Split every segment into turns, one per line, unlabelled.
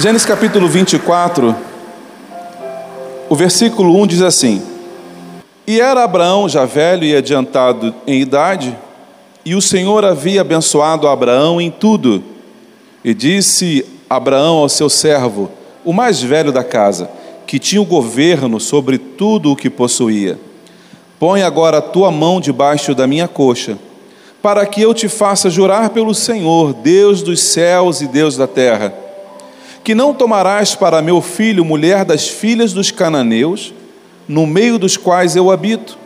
Gênesis capítulo 24, o versículo 1 diz assim: E era Abraão já velho e adiantado em idade, e o Senhor havia abençoado Abraão em tudo. E disse Abraão ao seu servo, o mais velho da casa, que tinha o governo sobre tudo o que possuía: Põe agora a tua mão debaixo da minha coxa, para que eu te faça jurar pelo Senhor, Deus dos céus e Deus da terra que não tomarás para meu filho mulher das filhas dos cananeus, no meio dos quais eu habito,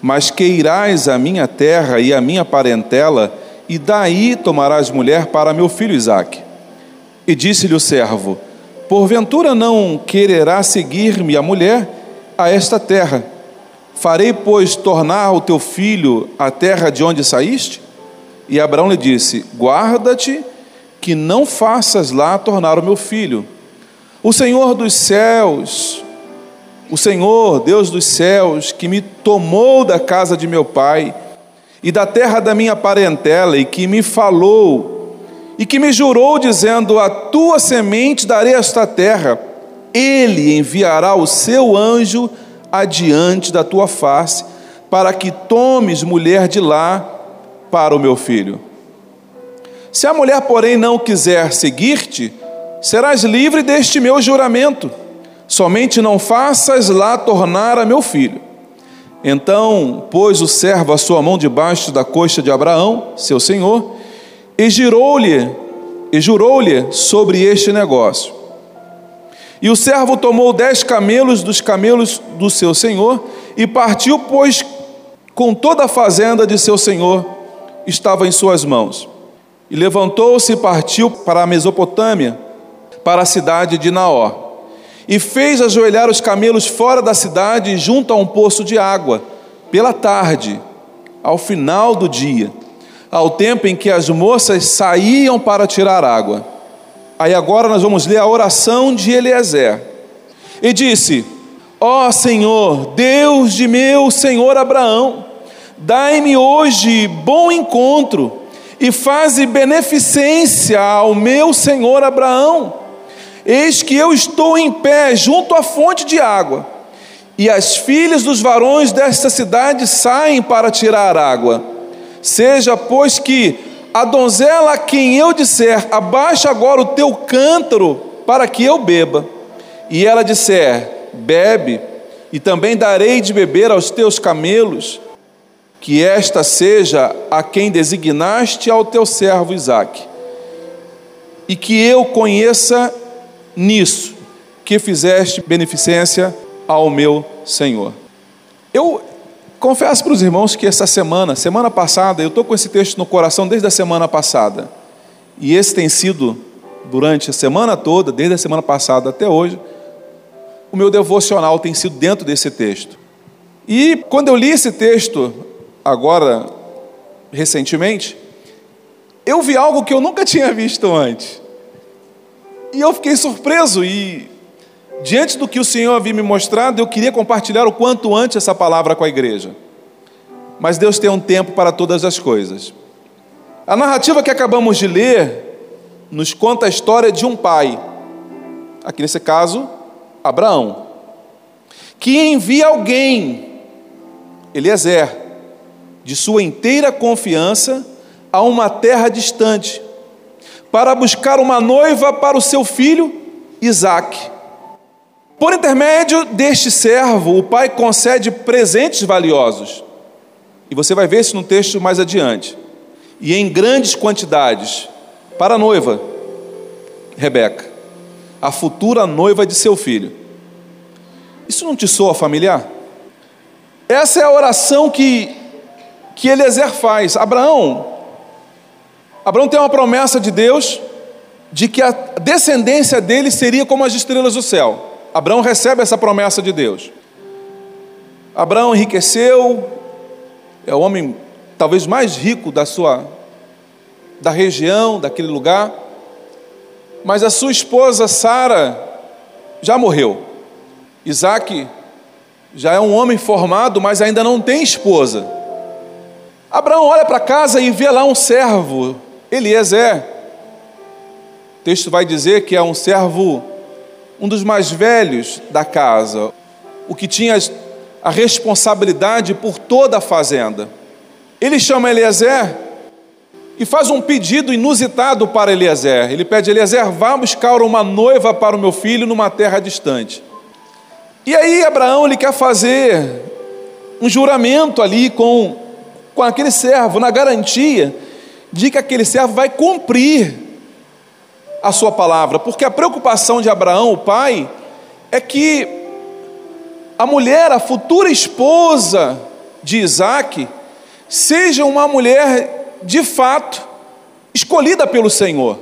mas que irás à minha terra e à minha parentela, e daí tomarás mulher para meu filho Isaque. E disse-lhe o servo: Porventura não quererá seguir-me a mulher a esta terra? Farei, pois, tornar o teu filho a terra de onde saíste? E Abraão lhe disse: Guarda-te que não faças lá tornar o meu filho. O Senhor dos céus, o Senhor, Deus dos céus, que me tomou da casa de meu pai e da terra da minha parentela e que me falou e que me jurou dizendo: A tua semente darei esta terra. Ele enviará o seu anjo adiante da tua face, para que tomes mulher de lá para o meu filho. Se a mulher, porém, não quiser seguir-te, serás livre deste meu juramento. Somente não faças lá tornar a meu filho. Então pôs o servo a sua mão debaixo da coxa de Abraão, seu senhor, e girou-lhe, e jurou-lhe sobre este negócio. E o servo tomou dez camelos dos camelos do seu senhor e partiu, pois com toda a fazenda de seu senhor estava em suas mãos. E levantou-se e partiu para a Mesopotâmia, para a cidade de Naó. E fez ajoelhar os camelos fora da cidade, junto a um poço de água, pela tarde, ao final do dia, ao tempo em que as moças saíam para tirar água. Aí agora nós vamos ler a oração de Eliezer. E disse: Ó oh, Senhor, Deus de meu senhor Abraão, dai-me hoje bom encontro e faze beneficência ao meu senhor Abraão. Eis que eu estou em pé junto à fonte de água, e as filhas dos varões desta cidade saem para tirar água. Seja, pois, que a donzela a quem eu disser, abaixa agora o teu cântaro para que eu beba, e ela disser, bebe, e também darei de beber aos teus camelos, que esta seja a quem designaste ao teu servo Isaque, e que eu conheça nisso, que fizeste beneficência ao meu Senhor. Eu confesso para os irmãos que essa semana, semana passada, eu estou com esse texto no coração desde a semana passada, e esse tem sido, durante a semana toda, desde a semana passada até hoje, o meu devocional tem sido dentro desse texto. E quando eu li esse texto, agora, recentemente, eu vi algo que eu nunca tinha visto antes. E eu fiquei surpreso e, diante do que o Senhor havia me mostrado, eu queria compartilhar o quanto antes essa palavra com a igreja. Mas Deus tem um tempo para todas as coisas. A narrativa que acabamos de ler nos conta a história de um pai, aqui nesse caso, Abraão, que envia alguém, Eliezer, de sua inteira confiança a uma terra distante, para buscar uma noiva para o seu filho Isaque. Por intermédio deste servo, o pai concede presentes valiosos. E você vai ver isso no texto mais adiante. E em grandes quantidades para a noiva, Rebeca, a futura noiva de seu filho. Isso não te soa familiar? Essa é a oração que, que Eliezer faz. Abraão, Abraão tem uma promessa de Deus de que a descendência dele seria como as estrelas do céu. Abraão recebe essa promessa de Deus. Abraão enriqueceu, é o homem talvez mais rico da sua da região, daquele lugar. Mas a sua esposa Sara já morreu. Isaac já é um homem formado, mas ainda não tem esposa. Abraão olha para casa e vê lá um servo, Eliezer. O texto vai dizer que é um servo, um dos mais velhos da casa, o que tinha a responsabilidade por toda a fazenda. Ele chama Eliezer e faz um pedido inusitado para Eliezer. Ele pede: Eliezer, vá buscar uma noiva para o meu filho numa terra distante. E aí Abraão ele quer fazer um juramento ali com, com aquele servo, na garantia de que aquele servo vai cumprir a sua palavra, porque a preocupação de Abraão, o pai, é que a mulher, a futura esposa de Isaac, seja uma mulher de fato escolhida pelo Senhor.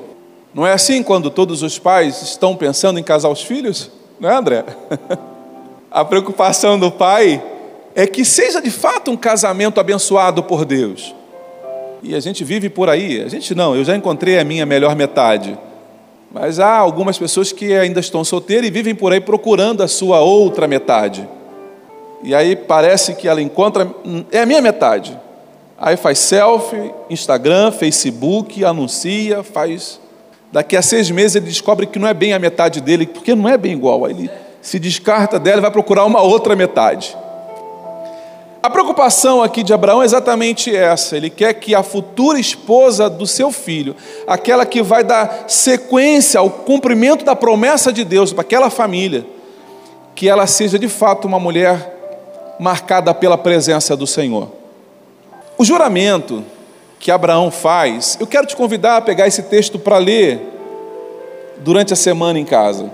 Não é assim quando todos os pais estão pensando em casar os filhos? Não é, André? A preocupação do pai é que seja de fato um casamento abençoado por Deus. E a gente vive por aí, a gente não, eu já encontrei a minha melhor metade. Mas há algumas pessoas que ainda estão solteiras e vivem por aí procurando a sua outra metade. E aí parece que ela encontra, é a minha metade. Aí faz selfie, Instagram, Facebook, anuncia, faz. Daqui a seis meses ele descobre que não é bem a metade dele, porque não é bem igual. Aí ele se descarta dela e vai procurar uma outra metade. A preocupação aqui de Abraão é exatamente essa: ele quer que a futura esposa do seu filho, aquela que vai dar sequência ao cumprimento da promessa de Deus para aquela família, que ela seja de fato uma mulher marcada pela presença do Senhor. O juramento que Abraão faz, eu quero te convidar a pegar esse texto para ler durante a semana em casa.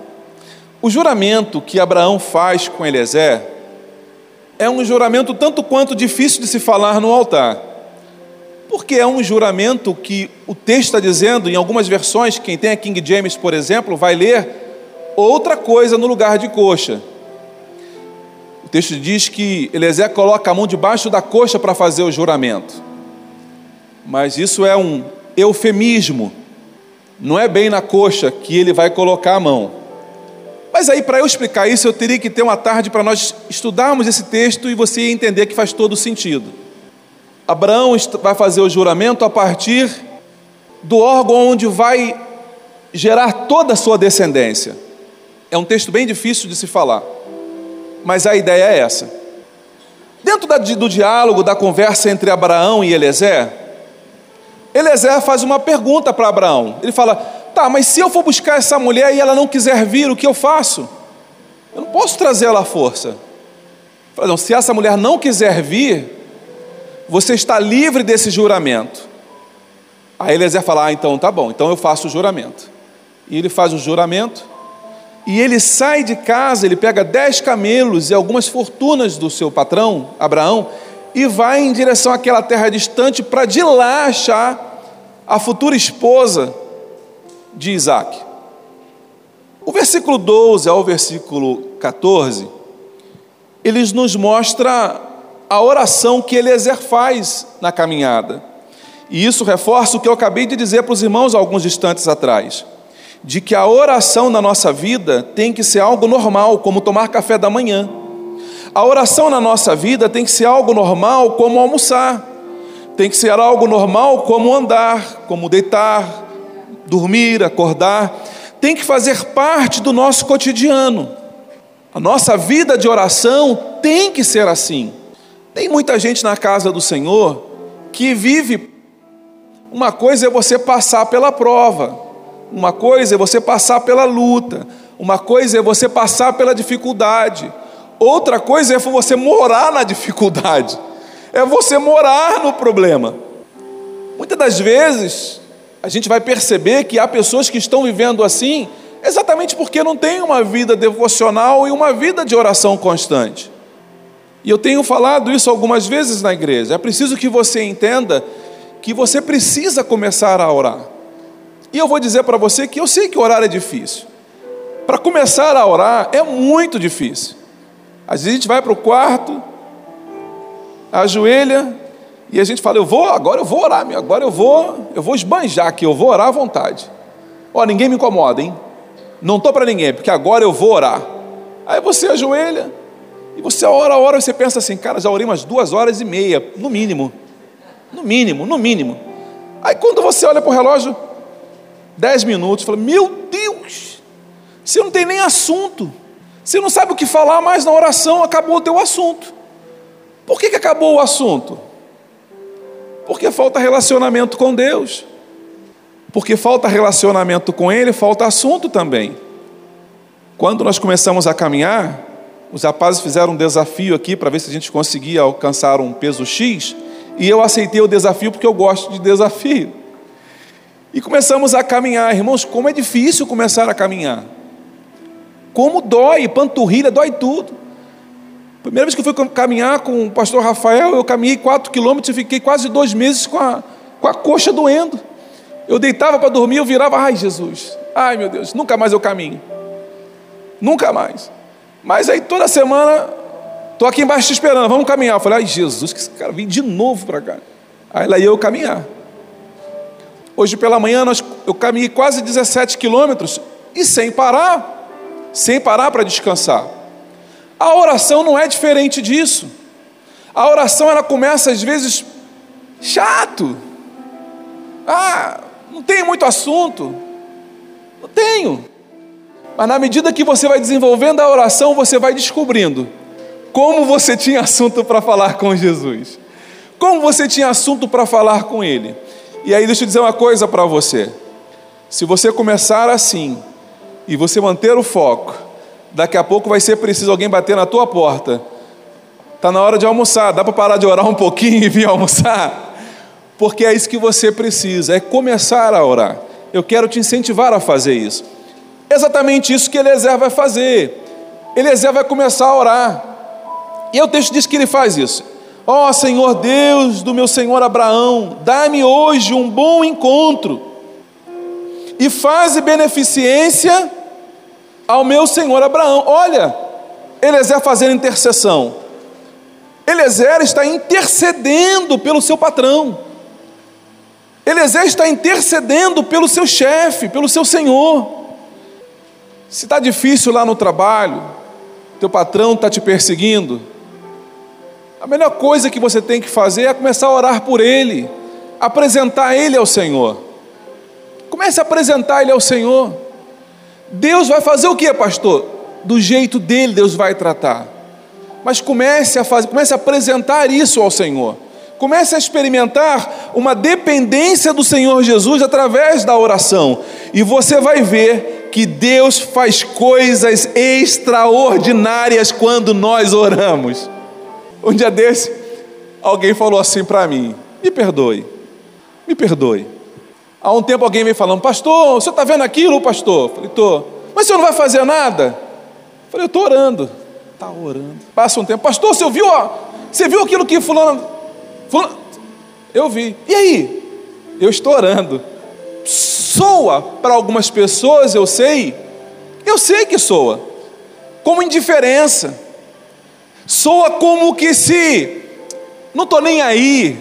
O juramento que Abraão faz com Eliezer é um juramento tanto quanto difícil de se falar no altar. Porque é um juramento que o texto está dizendo, em algumas versões, quem tem a King James, por exemplo, vai ler outra coisa no lugar de coxa. O texto diz que Eliezer coloca a mão debaixo da coxa para fazer o juramento. Mas isso é um eufemismo. Não é bem na coxa que ele vai colocar a mão. Mas aí, para eu explicar isso, eu teria que ter uma tarde para nós estudarmos esse texto e você entender que faz todo sentido. Abraão vai fazer o juramento a partir do órgão onde vai gerar toda a sua descendência. É um texto bem difícil de se falar, mas a ideia é essa. Dentro do diálogo, da conversa entre Abraão e Eliezer, Eliezer faz uma pergunta para Abraão. Ele fala: Tá, mas se eu for buscar essa mulher e ela não quiser vir, o que eu faço? Eu não posso trazer ela à força. Não, se essa mulher não quiser vir, você está livre desse juramento. Aí Eliezer fala: ah, então tá bom, então eu faço o juramento. E ele faz o juramento, e ele sai de casa, ele pega dez camelos e algumas fortunas do seu patrão, Abraão, e vai em direção àquela terra distante para de lá achar a futura esposa de Isaac. O versículo 12 ao versículo 14, eles nos mostra a oração que Eliezer faz na caminhada. E isso reforça o que eu acabei de dizer para os irmãos alguns instantes atrás, de que a oração na nossa vida tem que ser algo normal, como tomar café da manhã. A oração na nossa vida tem que ser algo normal, como almoçar. Tem que ser algo normal, como andar, como deitar, dormir, acordar, tem que fazer parte do nosso cotidiano. A nossa vida de oração tem que ser assim. Tem muita gente na casa do Senhor que vive. Uma coisa é você passar pela prova, uma coisa é você passar pela luta, uma coisa é você passar pela dificuldade, outra coisa é você morar na dificuldade, é você morar no problema. Muitas das vezes, a gente vai perceber que há pessoas que estão vivendo assim, Exatamente porque não tem uma vida devocional e uma vida de oração constante. E eu tenho falado isso algumas vezes na igreja. É preciso que você entenda que você precisa começar a orar. E eu vou dizer para você que eu sei que orar é difícil. Para começar a orar é muito difícil. Às vezes a gente vai para o quarto, ajoelha e a gente fala: Eu vou, agora eu vou orar, agora eu vou, eu vou esbanjar aqui, eu vou orar à vontade. Ó, ninguém me incomoda, hein? Não estou para ninguém, porque agora eu vou orar. Aí você ajoelha e você ora, ora, você pensa assim: Cara, já orei umas duas horas e meia, no mínimo. No mínimo, no mínimo. Aí quando você olha para o relógio, dez minutos, fala, meu Deus, você não tem nem assunto. Você não sabe o que falar mais na oração, acabou o teu assunto. Por que, que acabou o assunto? Porque falta relacionamento com Deus. Porque falta relacionamento com Ele, falta assunto também. Quando nós começamos a caminhar, os rapazes fizeram um desafio aqui para ver se a gente conseguia alcançar um peso X. E eu aceitei o desafio porque eu gosto de desafio. E começamos a caminhar, irmãos, como é difícil começar a caminhar. Como dói, panturrilha, dói tudo. Primeira vez que eu fui caminhar com o pastor Rafael, eu caminhei quatro quilômetros e fiquei quase dois meses com a, com a coxa doendo. Eu deitava para dormir, eu virava, ai Jesus, ai meu Deus, nunca mais eu caminho. Nunca mais. Mas aí toda semana Estou aqui embaixo te esperando, vamos caminhar. Eu falei, ai Jesus, que esse cara vem de novo para cá. Aí lá ia eu caminhar. Hoje pela manhã nós, eu caminhei quase 17 quilômetros e sem parar, sem parar para descansar. A oração não é diferente disso. A oração ela começa às vezes chato. Ah, não tenho muito assunto. Não tenho. Mas na medida que você vai desenvolvendo a oração, você vai descobrindo como você tinha assunto para falar com Jesus. Como você tinha assunto para falar com Ele. E aí, deixa eu dizer uma coisa para você. Se você começar assim, e você manter o foco, daqui a pouco vai ser preciso alguém bater na tua porta. Está na hora de almoçar, dá para parar de orar um pouquinho e vir almoçar? Porque é isso que você precisa, é começar a orar. Eu quero te incentivar a fazer isso. Exatamente isso que Eliezer vai fazer. Eliezer vai começar a orar. E o texto diz que ele faz isso. Ó oh, Senhor Deus do meu Senhor Abraão, dá-me hoje um bom encontro e faze beneficência ao meu Senhor Abraão. Olha, Eliezer fazendo intercessão. Eliezer está intercedendo pelo seu patrão. Eliezer está intercedendo pelo seu chefe, pelo seu senhor. Se está difícil lá no trabalho, teu patrão está te perseguindo, a melhor coisa que você tem que fazer é começar a orar por ele, apresentar ele ao Senhor. Comece a apresentar ele ao Senhor. Deus vai fazer o que, pastor? Do jeito dele, Deus vai tratar. Mas comece a fazer, comece a apresentar isso ao Senhor. Comece a experimentar uma dependência do Senhor Jesus através da oração, e você vai ver que Deus faz coisas extraordinárias quando nós oramos. Um dia desse, alguém falou assim para mim: me perdoe, me perdoe. Há um tempo alguém veio falando: Pastor, o senhor está vendo aquilo, pastor? Falei: Estou. Mas o senhor não vai fazer nada? Falei: Eu estou orando. Está orando. Passa um tempo: Pastor, você viu, ó, você viu aquilo que Fulano, Fulano. Eu vi. E aí? Eu estou orando. Soa para algumas pessoas, eu sei. Eu sei que soa. Como indiferença Soa como que se não estou nem aí.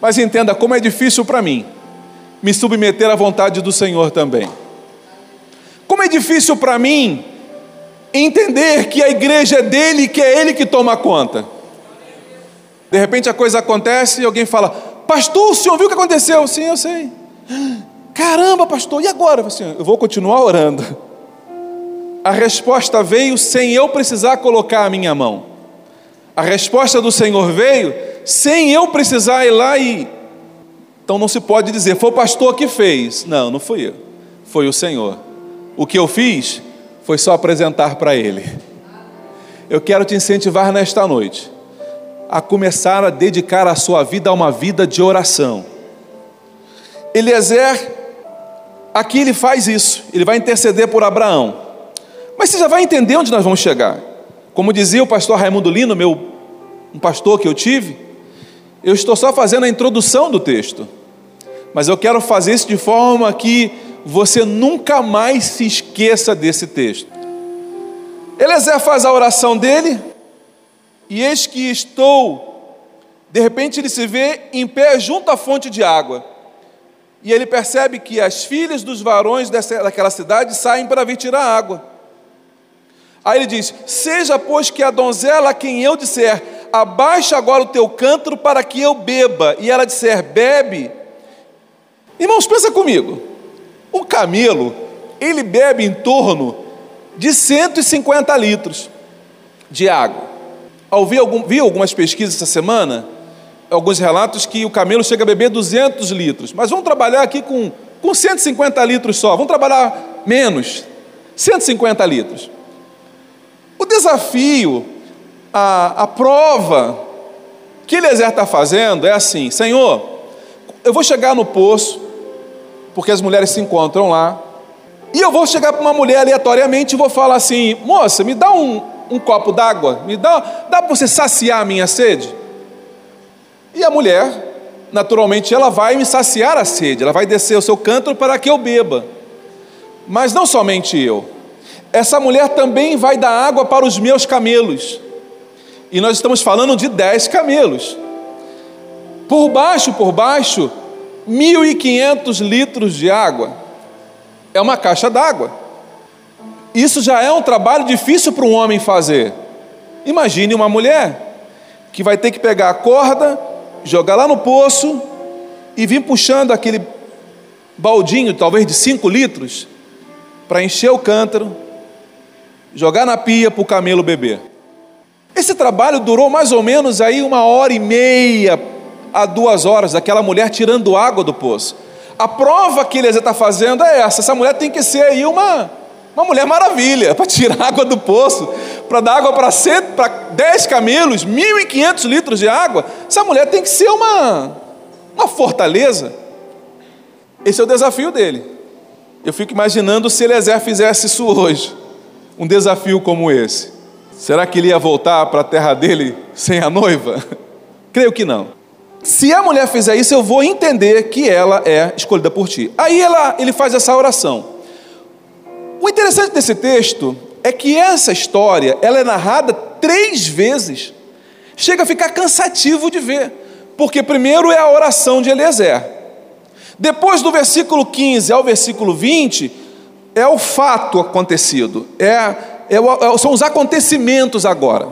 Mas entenda como é difícil para mim me submeter à vontade do Senhor também. Como é difícil para mim entender que a igreja é dele que é ele que toma conta. De repente a coisa acontece e alguém fala: Pastor, o senhor viu o que aconteceu? Sim, eu sei. Caramba, pastor, e agora? Eu vou continuar orando a resposta veio sem eu precisar colocar a minha mão. A resposta do Senhor veio sem eu precisar ir lá e. Então não se pode dizer, foi o pastor que fez. Não, não fui eu. Foi o Senhor. O que eu fiz foi só apresentar para Ele. Eu quero te incentivar nesta noite a começar a dedicar a sua vida a uma vida de oração. Eliezer aqui ele faz isso, ele vai interceder por Abraão. Mas você já vai entender onde nós vamos chegar. Como dizia o pastor Raimundo Lino, meu, um pastor que eu tive, eu estou só fazendo a introdução do texto, mas eu quero fazer isso de forma que você nunca mais se esqueça desse texto. Eliezer faz a oração dele, e eis que estou, de repente ele se vê em pé junto à fonte de água, e ele percebe que as filhas dos varões dessa, daquela cidade saem para vir tirar água. Aí ele diz: Seja, pois, que a donzela a quem eu disser, abaixa agora o teu cântaro para que eu beba, e ela disser, bebe. Irmãos, pensa comigo: um camelo, ele bebe em torno de 150 litros de água. Ao vi, algum, vi algumas pesquisas essa semana, alguns relatos que o camelo chega a beber 200 litros. Mas vamos trabalhar aqui com, com 150 litros só. Vamos trabalhar menos. 150 litros. O desafio, a, a prova que Eliezer está fazendo é assim: Senhor, eu vou chegar no poço, porque as mulheres se encontram lá, e eu vou chegar para uma mulher aleatoriamente e vou falar assim: moça, me dá um, um copo d'água, me dá, dá para você saciar a minha sede? E a mulher, naturalmente, ela vai me saciar a sede, ela vai descer o seu cântaro para que eu beba. Mas não somente eu, essa mulher também vai dar água para os meus camelos. E nós estamos falando de dez camelos. Por baixo, por baixo, 1.500 litros de água é uma caixa d'água. Isso já é um trabalho difícil para um homem fazer. Imagine uma mulher que vai ter que pegar a corda, jogar lá no poço e vir puxando aquele baldinho, talvez de 5 litros, para encher o cântaro, jogar na pia para o camelo beber. Esse trabalho durou mais ou menos aí uma hora e meia a duas horas, aquela mulher tirando água do poço. A prova que Eliezer está fazendo é essa: essa mulher tem que ser aí uma, uma mulher maravilha, para tirar água do poço, para dar água para 10 camelos, 1.500 litros de água. Essa mulher tem que ser uma, uma fortaleza. Esse é o desafio dele. Eu fico imaginando se Eliezer fizesse isso hoje, um desafio como esse. Será que ele ia voltar para a terra dele sem a noiva? Creio que não. Se a mulher fizer isso, eu vou entender que ela é escolhida por ti. Aí ela, ele faz essa oração. O interessante desse texto é que essa história ela é narrada três vezes. Chega a ficar cansativo de ver, porque primeiro é a oração de Eliezer. Depois do versículo 15 ao versículo 20, é o fato acontecido, é, são os acontecimentos agora.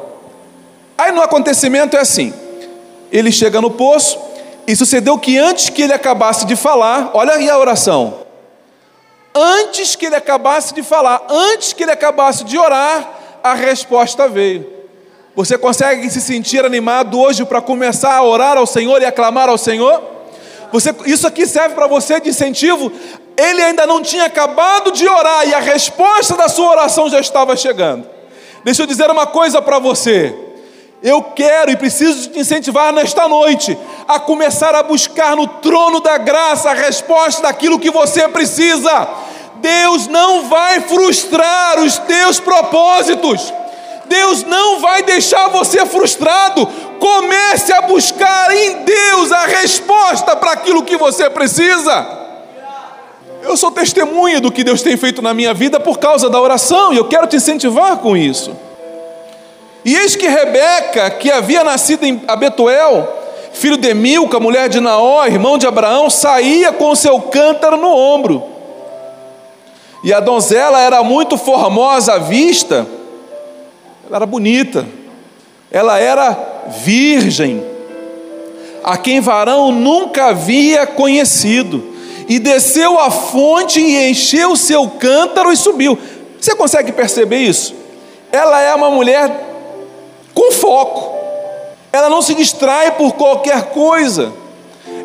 Aí no acontecimento é assim: ele chega no poço, e sucedeu que antes que ele acabasse de falar, olha aí a oração. Antes que ele acabasse de falar, antes que ele acabasse de orar, a resposta veio. Você consegue se sentir animado hoje para começar a orar ao Senhor e aclamar ao Senhor? Você, isso aqui serve para você de incentivo. Ele ainda não tinha acabado de orar e a resposta da sua oração já estava chegando. Deixa eu dizer uma coisa para você. Eu quero e preciso te incentivar nesta noite a começar a buscar no trono da graça a resposta daquilo que você precisa. Deus não vai frustrar os teus propósitos. Deus não vai deixar você frustrado. Comece a buscar em Deus a resposta para aquilo que você precisa. Eu sou testemunha do que Deus tem feito na minha vida por causa da oração e eu quero te incentivar com isso. E eis que Rebeca, que havia nascido em Abetuel, filho de Milca, mulher de Naó, irmão de Abraão, saía com seu cântaro no ombro. E a donzela era muito formosa à vista, ela era bonita, ela era virgem, a quem varão nunca havia conhecido, e desceu à fonte e encheu o seu cântaro e subiu. Você consegue perceber isso? Ela é uma mulher com foco. Ela não se distrai por qualquer coisa.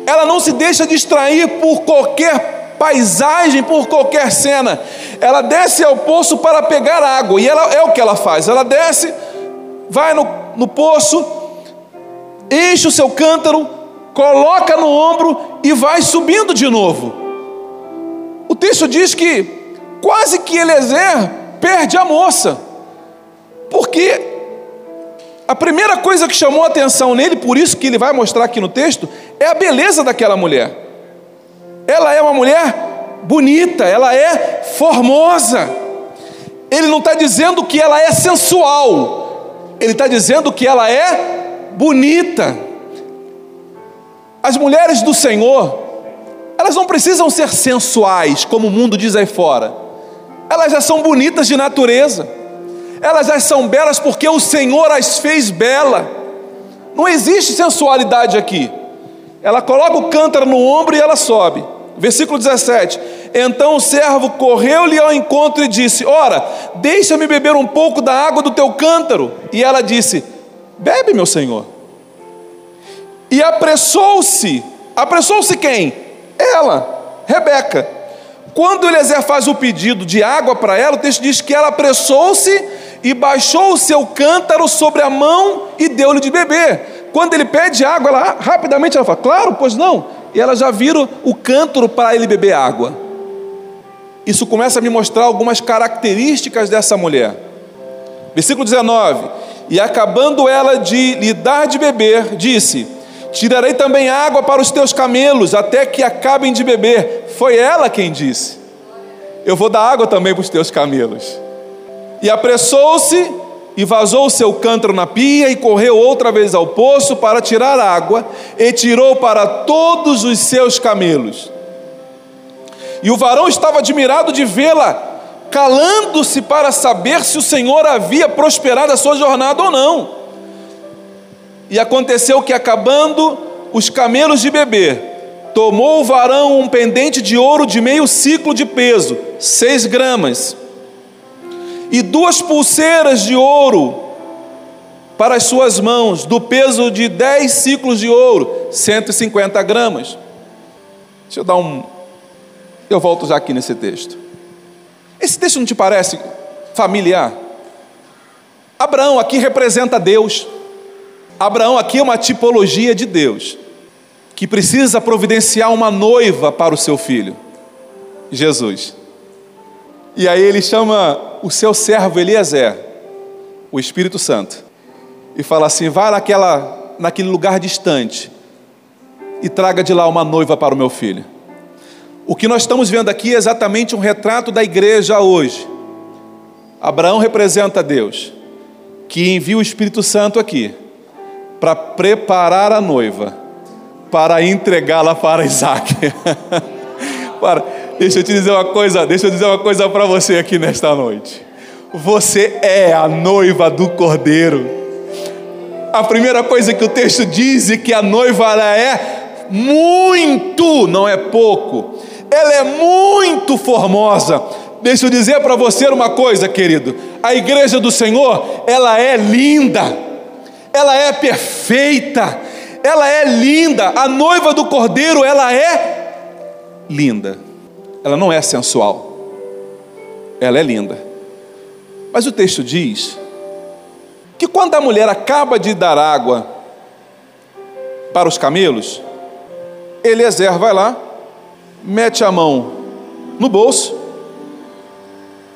Ela não se deixa distrair por qualquer paisagem, por qualquer cena. Ela desce ao poço para pegar água. E ela é o que ela faz. Ela desce, vai no, no poço, enche o seu cântaro, coloca no ombro e vai subindo de novo. Texto diz que quase que Eliezer perde a moça, porque a primeira coisa que chamou a atenção nele, por isso que ele vai mostrar aqui no texto, é a beleza daquela mulher. Ela é uma mulher bonita, ela é formosa. Ele não está dizendo que ela é sensual, ele está dizendo que ela é bonita. As mulheres do Senhor, elas não precisam ser sensuais, como o mundo diz aí fora. Elas já são bonitas de natureza. Elas já são belas porque o Senhor as fez bela. Não existe sensualidade aqui. Ela coloca o cântaro no ombro e ela sobe. Versículo 17: Então o servo correu-lhe ao encontro e disse: Ora, deixa-me beber um pouco da água do teu cântaro. E ela disse: Bebe, meu senhor. E apressou-se. Apressou-se quem? Ela, Rebeca. Quando Eliezer faz o pedido de água para ela, o texto diz que ela apressou-se e baixou o seu cântaro sobre a mão e deu-lhe de beber. Quando ele pede água, ela rapidamente ela fala: Claro, pois não. E ela já vira o cântaro para ele beber água. Isso começa a me mostrar algumas características dessa mulher. Versículo 19: E acabando ela de lhe dar de beber, disse: Tirarei também água para os teus camelos, até que acabem de beber. Foi ela quem disse: Eu vou dar água também para os teus camelos. E apressou-se e vazou o seu cântaro na pia e correu outra vez ao poço para tirar água e tirou para todos os seus camelos. E o varão estava admirado de vê-la, calando-se para saber se o Senhor havia prosperado a sua jornada ou não. E aconteceu que, acabando os camelos de beber, tomou o varão um pendente de ouro de meio ciclo de peso, seis gramas, e duas pulseiras de ouro para as suas mãos, do peso de dez ciclos de ouro, 150 gramas. Deixa eu dar um. Eu volto já aqui nesse texto. Esse texto não te parece familiar? Abraão aqui representa Deus. Abraão aqui é uma tipologia de Deus, que precisa providenciar uma noiva para o seu filho, Jesus. E aí ele chama o seu servo Eliezer, o Espírito Santo, e fala assim: vá naquela, naquele lugar distante e traga de lá uma noiva para o meu filho. O que nós estamos vendo aqui é exatamente um retrato da igreja hoje. Abraão representa Deus, que envia o Espírito Santo aqui para preparar a noiva, para entregá-la para Isaac. para, deixa eu te dizer uma coisa, deixa eu dizer uma coisa para você aqui nesta noite. Você é a noiva do Cordeiro. A primeira coisa que o texto diz é que a noiva ela é muito, não é pouco. Ela é muito formosa. Deixa eu dizer para você uma coisa, querido. A igreja do Senhor, ela é linda ela é perfeita, ela é linda, a noiva do cordeiro, ela é linda, ela não é sensual, ela é linda. Mas o texto diz que quando a mulher acaba de dar água para os camelos, Eliezer vai lá, mete a mão no bolso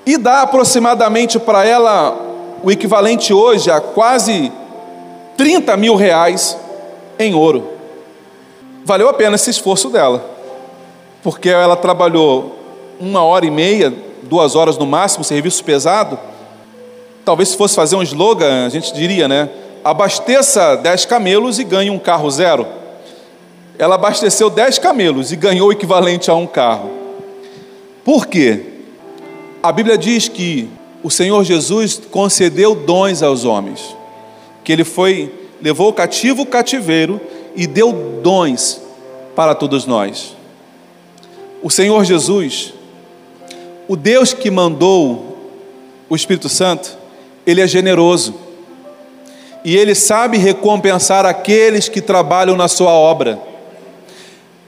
e dá aproximadamente para ela o equivalente hoje a quase 30 mil reais em ouro. Valeu a pena esse esforço dela, porque ela trabalhou uma hora e meia, duas horas no máximo, serviço pesado. Talvez se fosse fazer um slogan, a gente diria, né? Abasteça 10 camelos e ganhe um carro zero. Ela abasteceu 10 camelos e ganhou o equivalente a um carro. Por quê? A Bíblia diz que o Senhor Jesus concedeu dons aos homens que ele foi, levou o cativo o cativeiro e deu dons para todos nós. O Senhor Jesus, o Deus que mandou o Espírito Santo, ele é generoso. E ele sabe recompensar aqueles que trabalham na sua obra.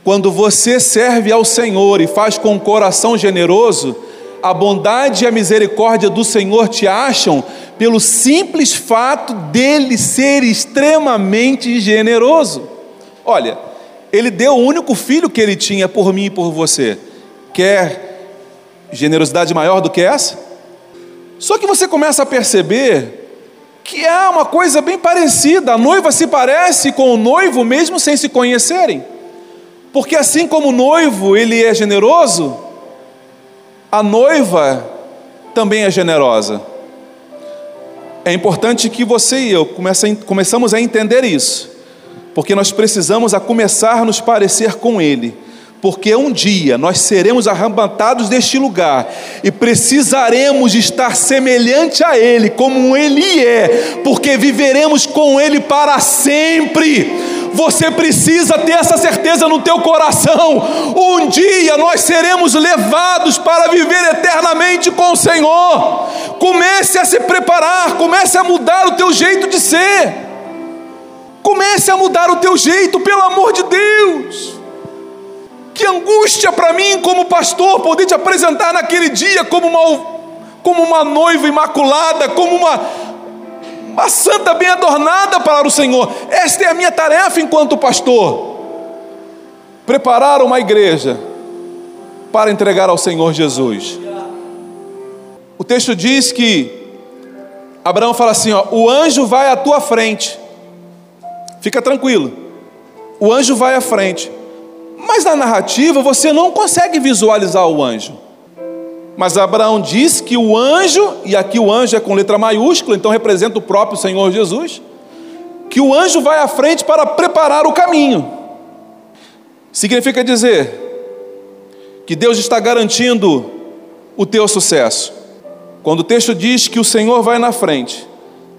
Quando você serve ao Senhor e faz com um coração generoso, a bondade e a misericórdia do Senhor te acham pelo simples fato dele ser extremamente generoso. Olha, ele deu o único filho que ele tinha por mim e por você. Quer generosidade maior do que essa? Só que você começa a perceber que há uma coisa bem parecida. A noiva se parece com o noivo mesmo sem se conhecerem. Porque assim como o noivo ele é generoso, a noiva também é generosa. É importante que você e eu começamos a entender isso, porque nós precisamos a começar a nos parecer com Ele porque um dia nós seremos arrebatados deste lugar e precisaremos estar semelhante a Ele, como Ele é, porque viveremos com Ele para sempre. Você precisa ter essa certeza no teu coração. Um dia nós seremos levados para viver eternamente com o Senhor. Comece a se preparar, comece a mudar o teu jeito de ser. Comece a mudar o teu jeito, pelo amor de Deus. Que angústia para mim, como pastor, poder te apresentar naquele dia como uma, como uma noiva imaculada, como uma, uma santa bem adornada para o Senhor. Esta é a minha tarefa enquanto pastor. Preparar uma igreja para entregar ao Senhor Jesus. O texto diz que Abraão fala assim: ó, o anjo vai à tua frente. Fica tranquilo. O anjo vai à frente. Mas na narrativa você não consegue visualizar o anjo. Mas Abraão diz que o anjo, e aqui o anjo é com letra maiúscula, então representa o próprio Senhor Jesus, que o anjo vai à frente para preparar o caminho. Significa dizer que Deus está garantindo o teu sucesso. Quando o texto diz que o Senhor vai na frente,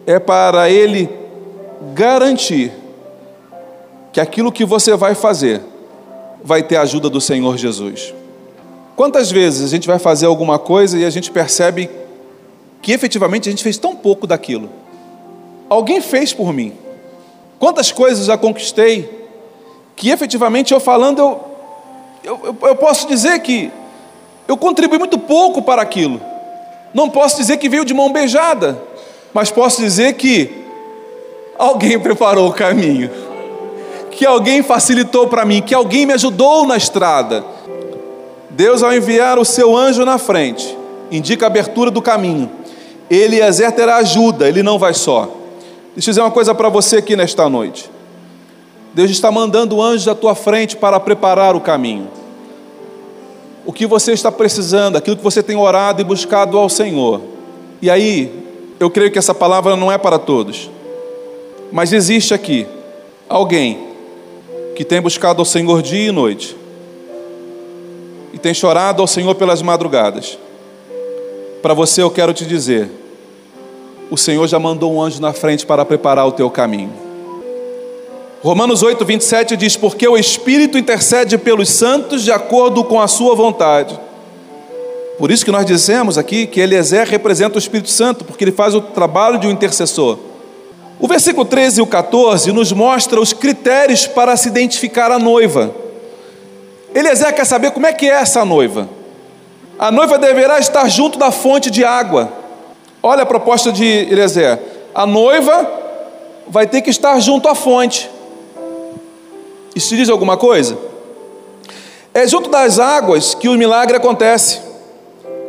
é para Ele garantir que aquilo que você vai fazer vai ter a ajuda do Senhor Jesus. Quantas vezes a gente vai fazer alguma coisa e a gente percebe que efetivamente a gente fez tão pouco daquilo? Alguém fez por mim. Quantas coisas já conquistei que efetivamente eu falando, eu, eu, eu posso dizer que eu contribuí muito pouco para aquilo. Não posso dizer que veio de mão beijada, mas posso dizer que alguém preparou o caminho que alguém facilitou para mim, que alguém me ajudou na estrada. Deus, ao enviar o seu anjo na frente, indica a abertura do caminho. Ele terá ajuda, ele não vai só. Deixa eu dizer uma coisa para você aqui nesta noite. Deus está mandando anjos à tua frente para preparar o caminho. O que você está precisando, aquilo que você tem orado e buscado ao Senhor. E aí, eu creio que essa palavra não é para todos. Mas existe aqui alguém que tem buscado ao Senhor dia e noite, e tem chorado ao Senhor pelas madrugadas, para você eu quero te dizer: o Senhor já mandou um anjo na frente para preparar o teu caminho. Romanos 8, 27 diz: Porque o Espírito intercede pelos santos de acordo com a sua vontade. Por isso que nós dizemos aqui que Eliezer representa o Espírito Santo, porque ele faz o trabalho de um intercessor. O versículo 13 e o 14 nos mostra os critérios para se identificar a noiva. Eliezer quer saber como é que é essa noiva. A noiva deverá estar junto da fonte de água. Olha a proposta de Eliezer. A noiva vai ter que estar junto à fonte. Isso diz alguma coisa? É junto das águas que o milagre acontece.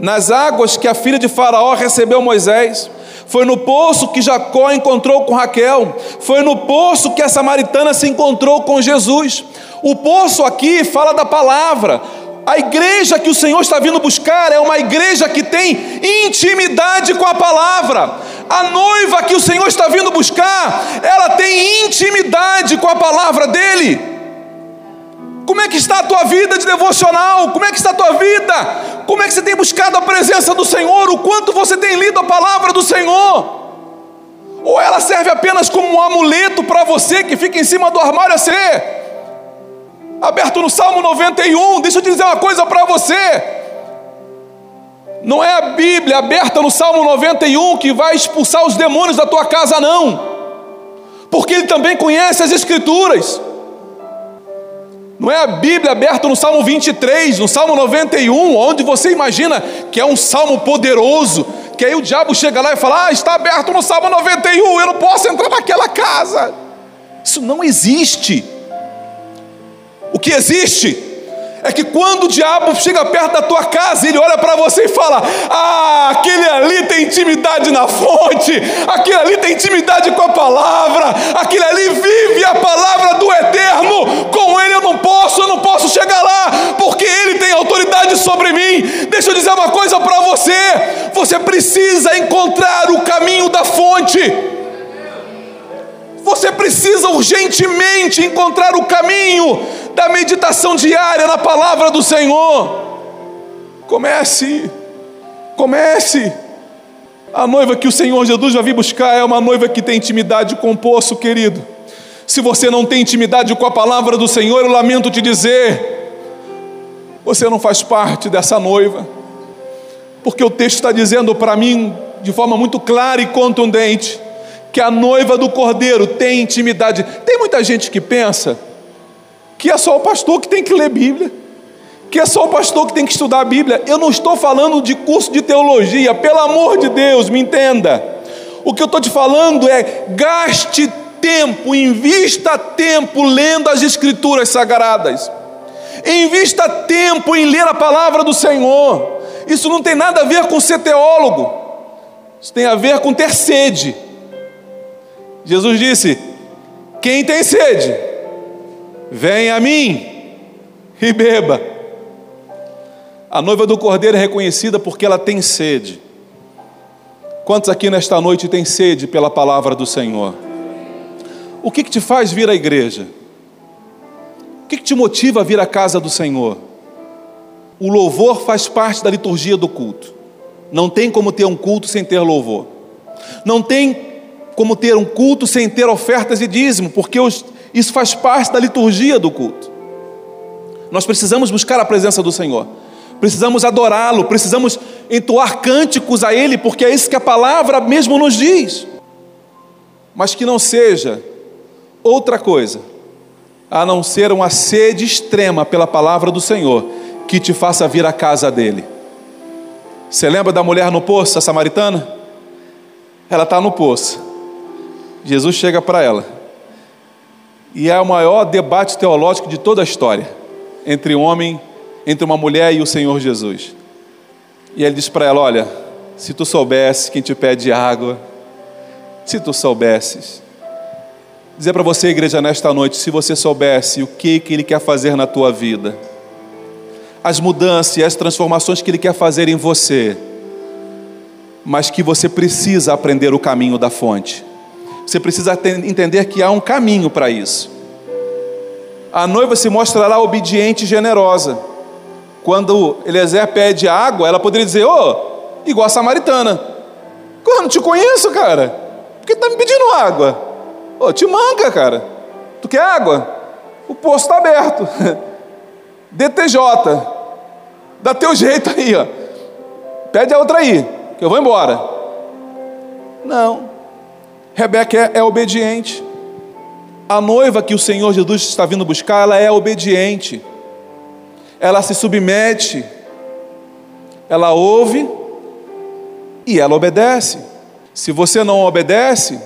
Nas águas que a filha de Faraó recebeu Moisés. Foi no poço que Jacó encontrou com Raquel. Foi no poço que a samaritana se encontrou com Jesus. O poço aqui fala da palavra. A igreja que o Senhor está vindo buscar é uma igreja que tem intimidade com a palavra. A noiva que o Senhor está vindo buscar, ela tem intimidade com a palavra dele. Como é que está a tua vida de devocional? Como é que está a tua vida? Como é que você tem buscado a presença do Senhor? O quanto você tem lido a palavra do Senhor? Ou ela serve apenas como um amuleto para você que fica em cima do armário a ser? Aberto no Salmo 91, deixa eu te dizer uma coisa para você. Não é a Bíblia aberta no Salmo 91 que vai expulsar os demônios da tua casa, não. Porque Ele também conhece as Escrituras. Não é a Bíblia aberta no Salmo 23, no Salmo 91, onde você imagina que é um salmo poderoso, que aí o diabo chega lá e fala: Ah, está aberto no Salmo 91, eu não posso entrar naquela casa. Isso não existe. O que existe é que quando o diabo chega perto da tua casa, ele olha para você e fala: Ah, aquele ali tem intimidade na fonte, aquele ali tem intimidade com a palavra, aquele ali vive a palavra do eterno, com ele eu não posso, eu não posso chegar lá, porque ele tem autoridade sobre mim. Deixa eu dizer uma coisa para você: você precisa encontrar o caminho da fonte. Você precisa urgentemente encontrar o caminho da meditação diária na palavra do Senhor. Comece, comece. A noiva que o Senhor Jesus vai vir buscar é uma noiva que tem intimidade com o poço, querido. Se você não tem intimidade com a palavra do Senhor, eu lamento te dizer, você não faz parte dessa noiva, porque o texto está dizendo para mim de forma muito clara e contundente que a noiva do cordeiro tem intimidade. Tem muita gente que pensa que é só o pastor que tem que ler Bíblia, que é só o pastor que tem que estudar a Bíblia. Eu não estou falando de curso de teologia, pelo amor de Deus, me entenda. O que eu estou te falando é gaste tempo, invista tempo lendo as Escrituras Sagradas, invista tempo em ler a palavra do Senhor. Isso não tem nada a ver com ser teólogo, isso tem a ver com ter sede. Jesus disse: Quem tem sede, vem a mim e beba. A noiva do cordeiro é reconhecida porque ela tem sede. Quantos aqui nesta noite têm sede pela palavra do Senhor? O que, que te faz vir à igreja? O que, que te motiva a vir à casa do Senhor? O louvor faz parte da liturgia do culto. Não tem como ter um culto sem ter louvor. Não tem como ter um culto sem ter ofertas e dízimo, porque isso faz parte da liturgia do culto. Nós precisamos buscar a presença do Senhor, precisamos adorá-lo, precisamos entoar cânticos a Ele, porque é isso que a palavra mesmo nos diz. Mas que não seja outra coisa, a não ser uma sede extrema pela palavra do Senhor, que te faça vir à casa dele. Você lembra da mulher no poço, a samaritana? Ela está no poço. Jesus chega para ela. E é o maior debate teológico de toda a história entre homem, entre uma mulher e o Senhor Jesus. E ele diz para ela: Olha, se tu soubesse quem te pede água, se tu soubesses, dizer para você, igreja, nesta noite, se você soubesse o que, que Ele quer fazer na tua vida, as mudanças e as transformações que Ele quer fazer em você, mas que você precisa aprender o caminho da fonte. Você precisa entender que há um caminho para isso. A noiva se mostrará obediente e generosa. Quando Eliezer pede água, ela poderia dizer: Ô, oh, igual a samaritana. Eu não te conheço, cara. Por que está me pedindo água? Ô, oh, te manca, cara. Tu quer água? O poço está aberto. DTJ. Dá teu jeito aí, ó. Pede a outra aí, que eu vou embora. Não. Rebeca é, é obediente. A noiva que o Senhor Jesus está vindo buscar, ela é obediente. Ela se submete. Ela ouve e ela obedece. Se você não obedece,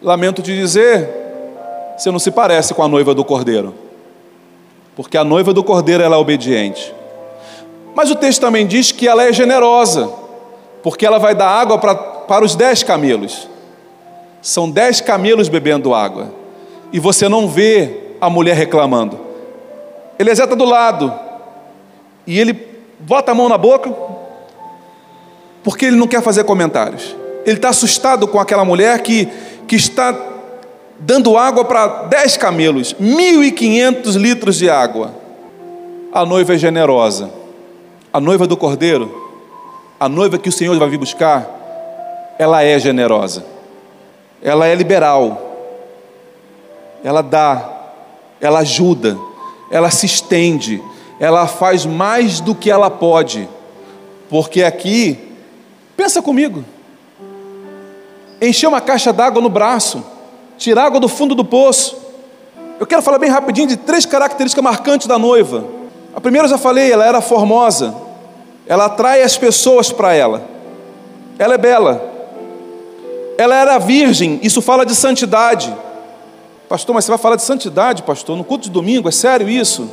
lamento te dizer, você não se parece com a noiva do cordeiro. Porque a noiva do cordeiro ela é obediente. Mas o texto também diz que ela é generosa, porque ela vai dar água para, para os dez camelos. São dez camelos bebendo água. E você não vê a mulher reclamando. Eliezer está do lado. E ele bota a mão na boca. Porque ele não quer fazer comentários. Ele está assustado com aquela mulher que, que está dando água para dez camelos. Mil e quinhentos litros de água. A noiva é generosa. A noiva do cordeiro. A noiva que o Senhor vai vir buscar. Ela é generosa ela é liberal, ela dá, ela ajuda, ela se estende, ela faz mais do que ela pode, porque aqui, pensa comigo, encher uma caixa d'água no braço, tirar água do fundo do poço. Eu quero falar bem rapidinho de três características marcantes da noiva. A primeira eu já falei, ela era formosa, ela atrai as pessoas para ela, ela é bela, ela era virgem, isso fala de santidade. Pastor, mas você vai falar de santidade, pastor, no culto de domingo? É sério isso?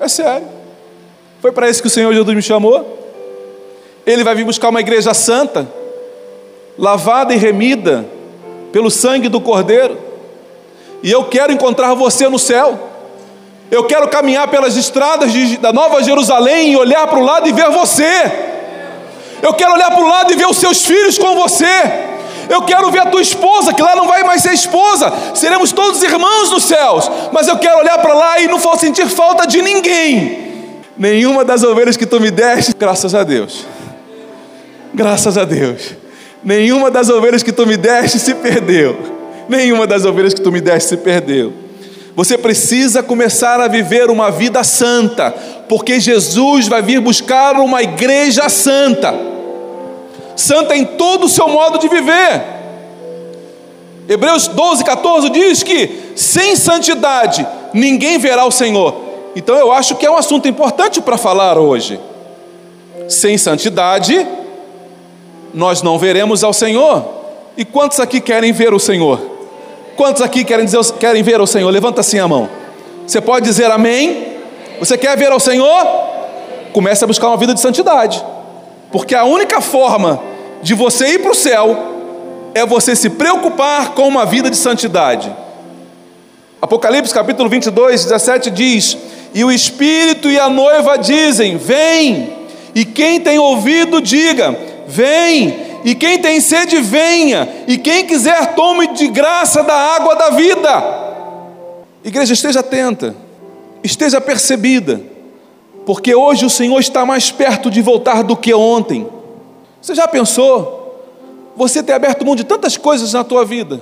É sério. Foi para isso que o Senhor Jesus me chamou. Ele vai vir buscar uma igreja santa, lavada e remida pelo sangue do Cordeiro. E eu quero encontrar você no céu. Eu quero caminhar pelas estradas de, da Nova Jerusalém e olhar para o lado e ver você. Eu quero olhar para o lado e ver os seus filhos com você. Eu quero ver a tua esposa, que lá não vai mais ser esposa, seremos todos irmãos nos céus. Mas eu quero olhar para lá e não sentir falta de ninguém. Nenhuma das ovelhas que tu me deste, graças a Deus. Graças a Deus. Nenhuma das ovelhas que tu me deste se perdeu. Nenhuma das ovelhas que tu me deste se perdeu. Você precisa começar a viver uma vida santa, porque Jesus vai vir buscar uma igreja santa. Santa em todo o seu modo de viver. Hebreus 12, 14 diz que sem santidade ninguém verá o Senhor. Então eu acho que é um assunto importante para falar hoje. Sem santidade, nós não veremos ao Senhor. E quantos aqui querem ver o Senhor? Quantos aqui querem, dizer, querem ver o Senhor? Levanta assim a mão. Você pode dizer amém? Você quer ver ao Senhor? Comece a buscar uma vida de santidade. Porque a única forma de você ir para o céu é você se preocupar com uma vida de santidade. Apocalipse capítulo 22, 17 diz: E o Espírito e a noiva dizem: Vem, e quem tem ouvido, diga: Vem, e quem tem sede, venha, e quem quiser, tome de graça da água da vida. Igreja, esteja atenta, esteja percebida, porque hoje o Senhor está mais perto de voltar do que ontem. Você já pensou? Você ter aberto mão de tantas coisas na tua vida,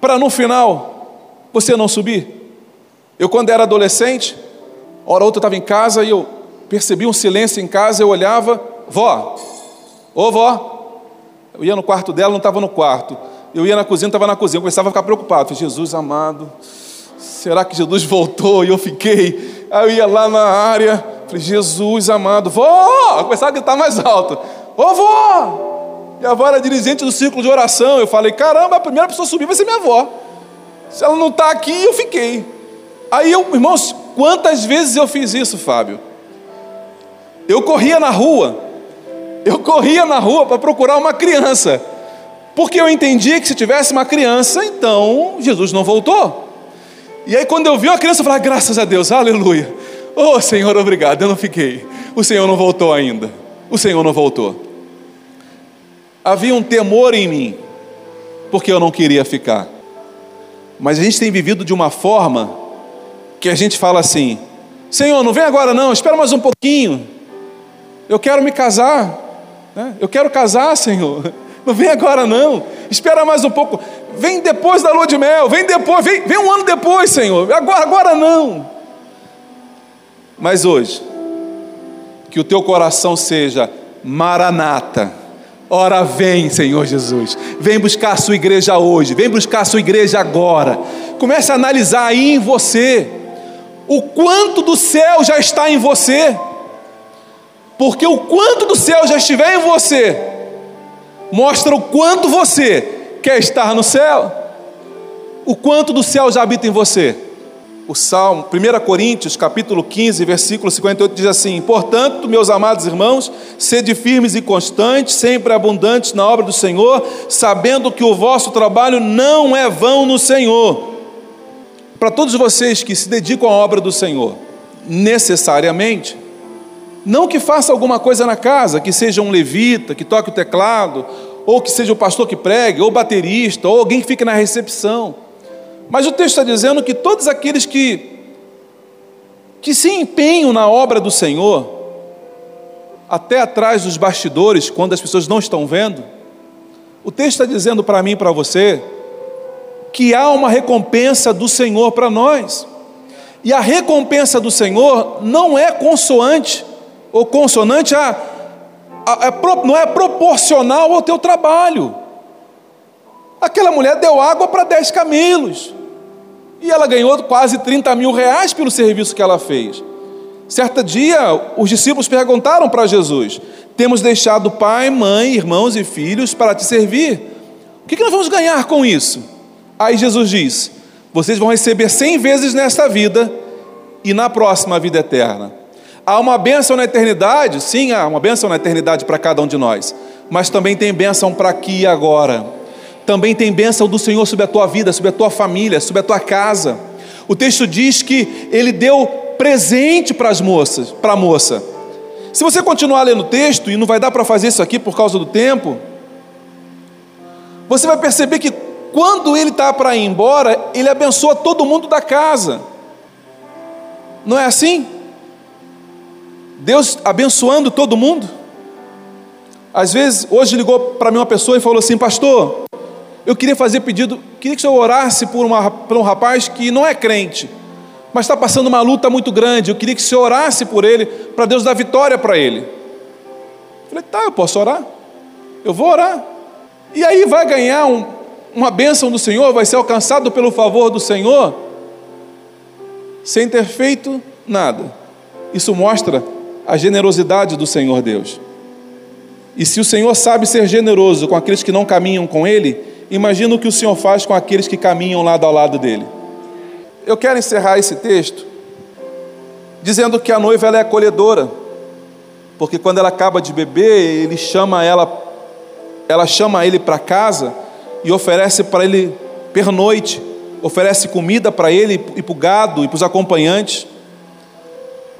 para no final você não subir? Eu, quando era adolescente, hora ou outra estava em casa e eu percebi um silêncio em casa, eu olhava, vó, Ô vó, eu ia no quarto dela, não estava no quarto. Eu ia na cozinha, não estava na cozinha. Eu começava a ficar preocupado. Falei, Jesus amado, será que Jesus voltou? E eu fiquei. Aí eu ia lá na área, falei, Jesus amado, vó! Eu começava a gritar mais alto: Ô vó! E a avó era dirigente do círculo de oração. Eu falei, caramba, a primeira pessoa a subir vai ser minha avó. Se ela não está aqui, eu fiquei. Aí eu, irmãos, quantas vezes eu fiz isso, Fábio? Eu corria na rua, eu corria na rua para procurar uma criança, porque eu entendia que se tivesse uma criança, então Jesus não voltou. E aí, quando eu vi a criança, eu falei: graças a Deus, aleluia. Oh Senhor, obrigado, eu não fiquei. O Senhor não voltou ainda. O Senhor não voltou. Havia um temor em mim, porque eu não queria ficar. Mas a gente tem vivido de uma forma que a gente fala assim: Senhor, não vem agora não, espera mais um pouquinho. Eu quero me casar. Né? Eu quero casar, Senhor. Não vem agora, não. Espera mais um pouco. Vem depois da lua de mel. Vem depois. Vem, vem um ano depois, Senhor. Agora, agora não. Mas hoje, que o teu coração seja maranata. Ora vem, Senhor Jesus. Vem buscar a sua igreja hoje. Vem buscar a sua igreja agora. Comece a analisar aí em você o quanto do céu já está em você. Porque o quanto do céu já estiver em você, mostra o quanto você quer estar no céu. O quanto do céu já habita em você. O Salmo, 1 Coríntios, capítulo 15, versículo 58 diz assim: "Portanto, meus amados irmãos, sede firmes e constantes, sempre abundantes na obra do Senhor, sabendo que o vosso trabalho não é vão no Senhor." Para todos vocês que se dedicam à obra do Senhor, necessariamente não que faça alguma coisa na casa, que seja um levita, que toque o teclado, ou que seja o pastor que pregue, ou baterista, ou alguém que fique na recepção. Mas o texto está dizendo que todos aqueles que, que se empenham na obra do Senhor, até atrás dos bastidores, quando as pessoas não estão vendo, o texto está dizendo para mim e para você que há uma recompensa do Senhor para nós. E a recompensa do Senhor não é consoante ou consonante a, não é proporcional ao teu trabalho. Aquela mulher deu água para dez camelos. E ela ganhou quase 30 mil reais pelo serviço que ela fez. Certo dia, os discípulos perguntaram para Jesus: Temos deixado pai, mãe, irmãos e filhos para te servir. O que nós vamos ganhar com isso? Aí Jesus diz: Vocês vão receber cem vezes nesta vida e na próxima vida eterna. Há uma bênção na eternidade, sim, há uma bênção na eternidade para cada um de nós, mas também tem bênção para aqui e agora. Também tem bênção do Senhor sobre a tua vida, sobre a tua família, sobre a tua casa. O texto diz que ele deu presente para as moças, para a moça. Se você continuar lendo o texto, e não vai dar para fazer isso aqui por causa do tempo, você vai perceber que quando ele está para ir embora, ele abençoa todo mundo da casa. Não é assim? Deus abençoando todo mundo. Às vezes, hoje ligou para mim uma pessoa e falou assim: Pastor, eu queria fazer pedido, queria que o senhor orasse por, uma, por um rapaz que não é crente, mas está passando uma luta muito grande. Eu queria que o senhor orasse por ele, para Deus dar vitória para ele. Eu falei: Tá, eu posso orar, eu vou orar. E aí vai ganhar um, uma bênção do Senhor, vai ser alcançado pelo favor do Senhor, sem ter feito nada. Isso mostra a generosidade do Senhor Deus. E se o Senhor sabe ser generoso com aqueles que não caminham com Ele, imagina o que o Senhor faz com aqueles que caminham lado ao lado dele. Eu quero encerrar esse texto dizendo que a noiva ela é acolhedora, porque quando ela acaba de beber, ele chama ela, ela chama ele para casa e oferece para ele pernoite, oferece comida para ele e para o gado e para os acompanhantes.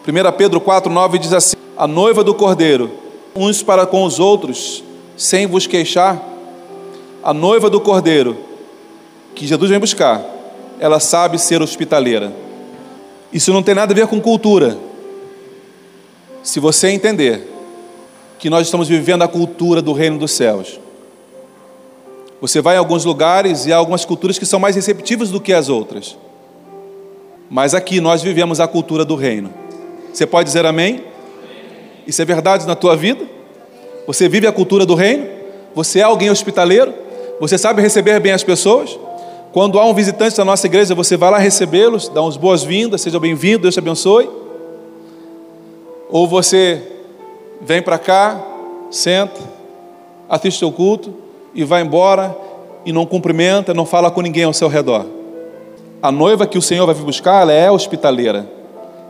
1 Pedro 4,9 diz assim: A noiva do cordeiro, uns para com os outros, sem vos queixar. A noiva do cordeiro, que Jesus vem buscar, ela sabe ser hospitaleira. Isso não tem nada a ver com cultura. Se você entender que nós estamos vivendo a cultura do reino dos céus, você vai em alguns lugares e há algumas culturas que são mais receptivas do que as outras. Mas aqui nós vivemos a cultura do reino. Você pode dizer amém? Isso é verdade na tua vida? Você vive a cultura do reino? Você é alguém hospitaleiro? Você sabe receber bem as pessoas? Quando há um visitante da nossa igreja, você vai lá recebê-los, dá uns boas-vindas, seja bem-vindo, Deus te abençoe. Ou você vem para cá, senta, assiste o culto e vai embora e não cumprimenta, não fala com ninguém ao seu redor. A noiva que o Senhor vai vir buscar, ela é hospitaleira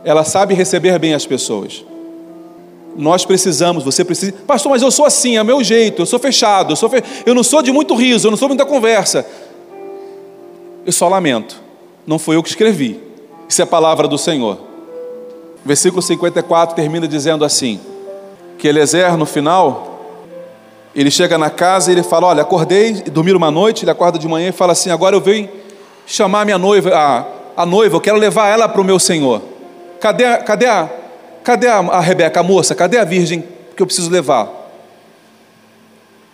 ela sabe receber bem as pessoas. Nós precisamos, você precisa, pastor, mas eu sou assim, é meu jeito, eu sou fechado, eu, sou fe... eu não sou de muito riso, eu não sou muita conversa. Eu só lamento, não foi eu que escrevi, isso é a palavra do Senhor. Versículo 54 termina dizendo assim: que Eliezer, no final, ele chega na casa e ele fala: Olha, acordei, dormi uma noite, ele acorda de manhã e fala assim: Agora eu venho chamar minha noiva, a, a noiva, eu quero levar ela para o meu Senhor. Cadê, a, cadê, a, cadê a, a Rebeca, a moça? Cadê a virgem que eu preciso levar?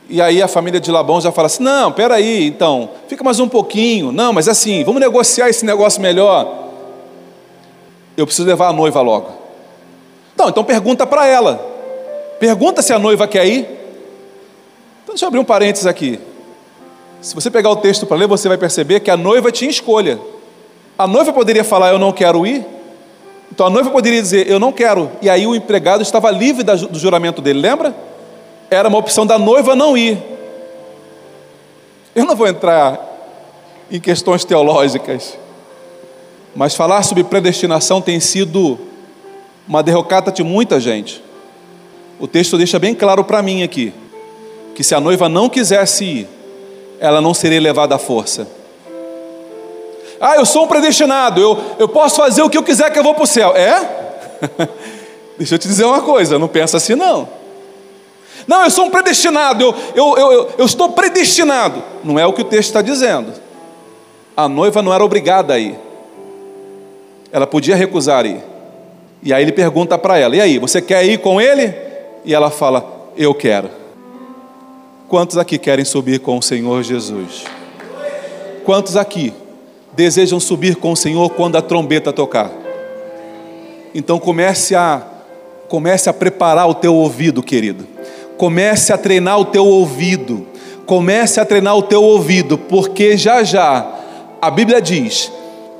E aí a família de Labão já fala assim: não, peraí, então, fica mais um pouquinho. Não, mas assim, vamos negociar esse negócio melhor. Eu preciso levar a noiva logo. Não, então pergunta para ela. Pergunta se a noiva quer ir. Então deixa eu abrir um parênteses aqui. Se você pegar o texto para ler, você vai perceber que a noiva tinha escolha. A noiva poderia falar: Eu não quero ir. Então a noiva poderia dizer: Eu não quero. E aí o empregado estava livre do juramento dele, lembra? Era uma opção da noiva não ir. Eu não vou entrar em questões teológicas, mas falar sobre predestinação tem sido uma derrocata de muita gente. O texto deixa bem claro para mim aqui que se a noiva não quisesse ir, ela não seria levada à força. Ah, eu sou um predestinado, eu, eu posso fazer o que eu quiser que eu vou para o céu. É? Deixa eu te dizer uma coisa, não pensa assim não. Não, eu sou um predestinado, eu, eu, eu, eu estou predestinado. Não é o que o texto está dizendo. A noiva não era obrigada a ir. Ela podia recusar ir. E aí ele pergunta para ela: E aí, você quer ir com ele? E ela fala: Eu quero. Quantos aqui querem subir com o Senhor Jesus? Quantos aqui desejam subir com o Senhor quando a trombeta tocar. Então comece a comece a preparar o teu ouvido, querido. Comece a treinar o teu ouvido. Comece a treinar o teu ouvido, porque já já a Bíblia diz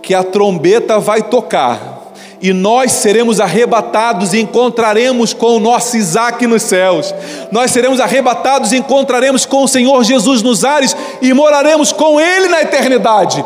que a trombeta vai tocar e nós seremos arrebatados e encontraremos com o nosso Isaac nos céus. Nós seremos arrebatados e encontraremos com o Senhor Jesus nos ares e moraremos com Ele na eternidade.